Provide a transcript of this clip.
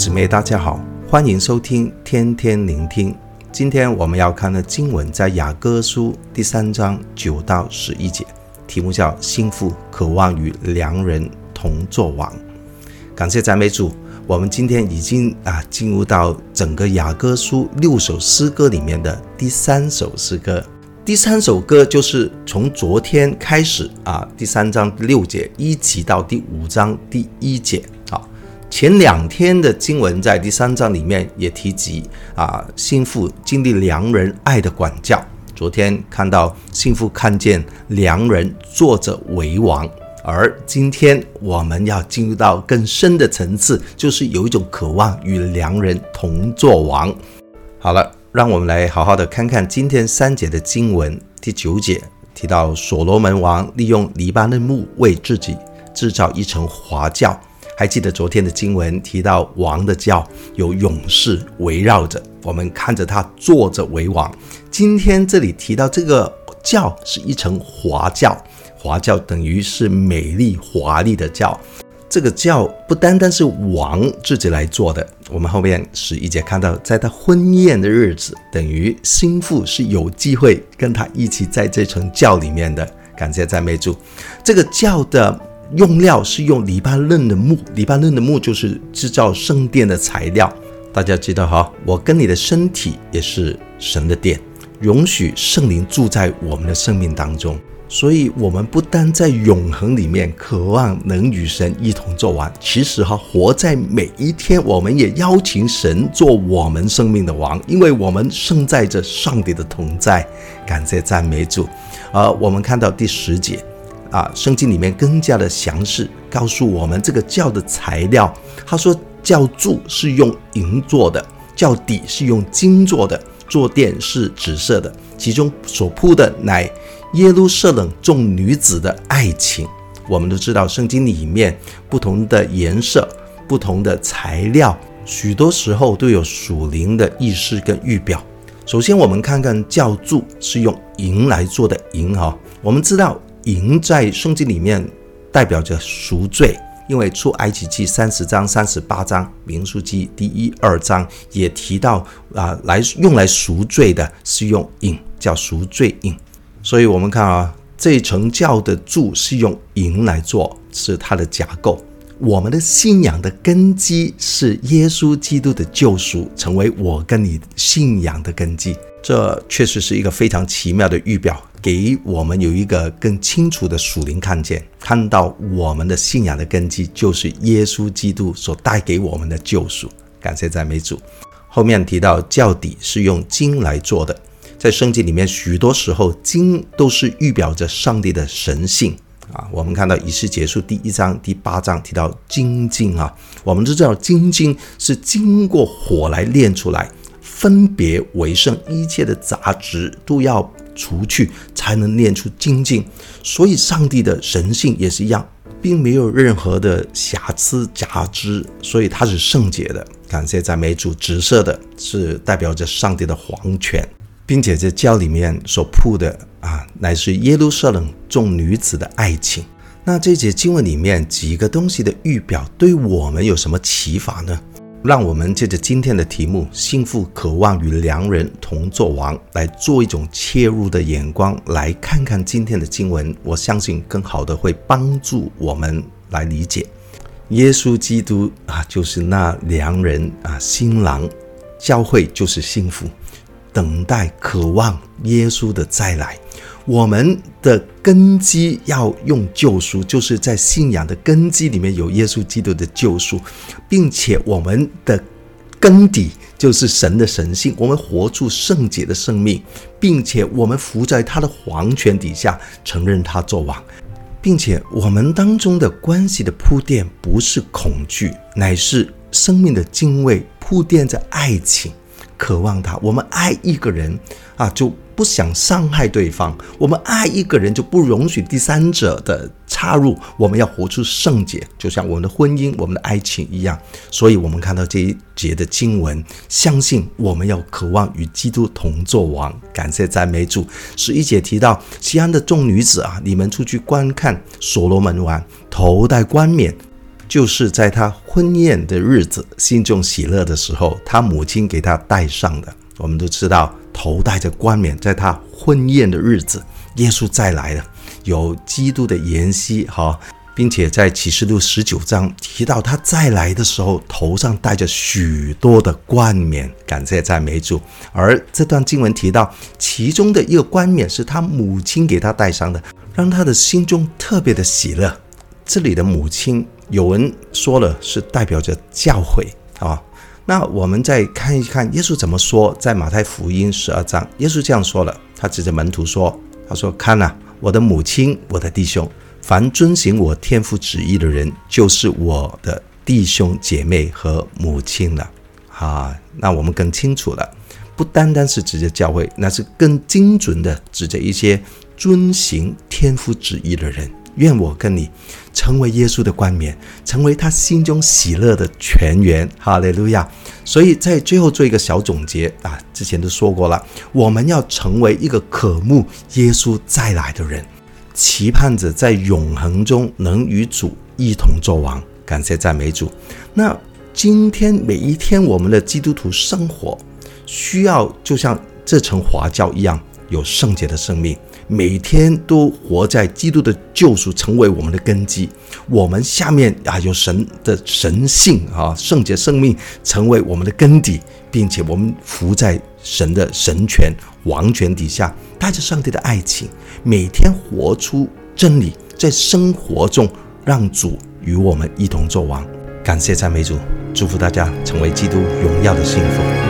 姊妹，大家好，欢迎收听天天聆听。今天我们要看的经文在雅歌书第三章九到十一节，题目叫“幸福渴望与良人同作王”。感谢赞美主，我们今天已经啊进入到整个雅歌书六首诗歌里面的第三首诗歌。第三首歌就是从昨天开始啊，第三章六节一直到第五章第一节。前两天的经文在第三章里面也提及啊，新妇经历良人爱的管教。昨天看到新妇看见良人坐着为王，而今天我们要进入到更深的层次，就是有一种渴望与良人同作王。好了，让我们来好好的看看今天三节的经文。第九节提到所罗门王利用黎巴嫩木为自己制造一层华轿。还记得昨天的经文提到王的轿有勇士围绕着，我们看着他坐着为王。今天这里提到这个轿是一层华轿，华轿等于是美丽华丽的轿。这个轿不单单是王自己来坐的，我们后面十一节看到，在他婚宴的日子，等于心腹是有机会跟他一起在这层轿里面的。感谢赞美主，这个轿的。用料是用黎巴嫩的木，黎巴嫩的木就是制造圣殿的材料。大家知道哈，我跟你的身体也是神的殿，容许圣灵住在我们的生命当中。所以，我们不单在永恒里面渴望能与神一同做完，其实哈，活在每一天，我们也邀请神做我们生命的王，因为我们胜在着上帝的同在。感谢赞美主。而我们看到第十节。啊，圣经里面更加的详细告诉我们这个教的材料。他说，教柱是用银做的，教底是用金做的，坐垫是紫色的，其中所铺的乃耶路撒冷众女子的爱情。我们都知道，圣经里面不同的颜色、不同的材料，许多时候都有属灵的意识跟预表。首先，我们看看教柱是用银来做的银哈，我们知道。银在圣经里面代表着赎罪，因为出埃及记三十章、三十八章、民数记第一、二章也提到啊，来用来赎罪的是用银，叫赎罪银。所以我们看啊，这层教的柱是用银来做，是它的架构。我们的信仰的根基是耶稣基督的救赎，成为我跟你信仰的根基。这确实是一个非常奇妙的预表。给我们有一个更清楚的属灵看见，看到我们的信仰的根基就是耶稣基督所带给我们的救赎。感谢赞美主。后面提到教底是用金来做的，在圣经里面许多时候金都是预表着上帝的神性啊。我们看到仪式结束第一章、第八章提到精金啊，我们都知道精金是经过火来炼出来，分别为圣，一切的杂质都要。除去才能练出精进，所以上帝的神性也是一样，并没有任何的瑕疵杂质，所以它是圣洁的。感谢赞美主，紫色的是代表着上帝的皇权，并且这教里面所铺的啊，乃是耶路撒冷众女子的爱情。那这节经文里面几个东西的预表，对我们有什么启发呢？让我们借着今天的题目“幸福渴望与良人同作王”来做一种切入的眼光，来看看今天的经文。我相信更好的会帮助我们来理解，耶稣基督啊，就是那良人啊，新郎，教会就是幸福，等待渴望耶稣的再来。我们的根基要用救赎，就是在信仰的根基里面有耶稣基督的救赎，并且我们的根底就是神的神性，我们活出圣洁的生命，并且我们伏在他的皇权底下，承认他作王，并且我们当中的关系的铺垫不是恐惧，乃是生命的敬畏，铺垫着爱情，渴望他。我们爱一个人啊，就。不想伤害对方，我们爱一个人就不容许第三者的插入。我们要活出圣洁，就像我们的婚姻、我们的爱情一样。所以，我们看到这一节的经文，相信我们要渴望与基督同作王。感谢赞美主。十一节提到西安的众女子啊，你们出去观看所罗门王，头戴冠冕，就是在他婚宴的日子，心中喜乐的时候，他母亲给他戴上的。我们都知道，头戴着冠冕，在他婚宴的日子，耶稣再来了，有基督的筵席，哈。并且在启示录十九章提到他再来的时候，头上戴着许多的冠冕，感谢赞美主。而这段经文提到，其中的一个冠冕是他母亲给他戴上的，让他的心中特别的喜乐。这里的母亲，有人说了是代表着教会啊。那我们再看一看耶稣怎么说，在马太福音十二章，耶稣这样说了，他指着门徒说：“他说，看呐，我的母亲，我的弟兄。”凡遵行我天父旨意的人，就是我的弟兄姐妹和母亲了。啊，那我们更清楚了，不单单是指着教会，那是更精准的指着一些遵行天父旨意的人。愿我跟你成为耶稣的冠冕，成为他心中喜乐的泉源。哈利路亚！所以在最后做一个小总结啊，之前都说过了，我们要成为一个渴慕耶稣再来的人。期盼着在永恒中能与主一同作王，感谢赞美主。那今天每一天我们的基督徒生活，需要就像这层华教一样，有圣洁的生命，每天都活在基督的救赎成为我们的根基。我们下面啊有神的神性啊，圣洁生命成为我们的根底，并且我们伏在神的神权王权底下，带着上帝的爱情。每天活出真理，在生活中让主与我们一同作王。感谢赞美主，祝福大家成为基督荣耀的信奉。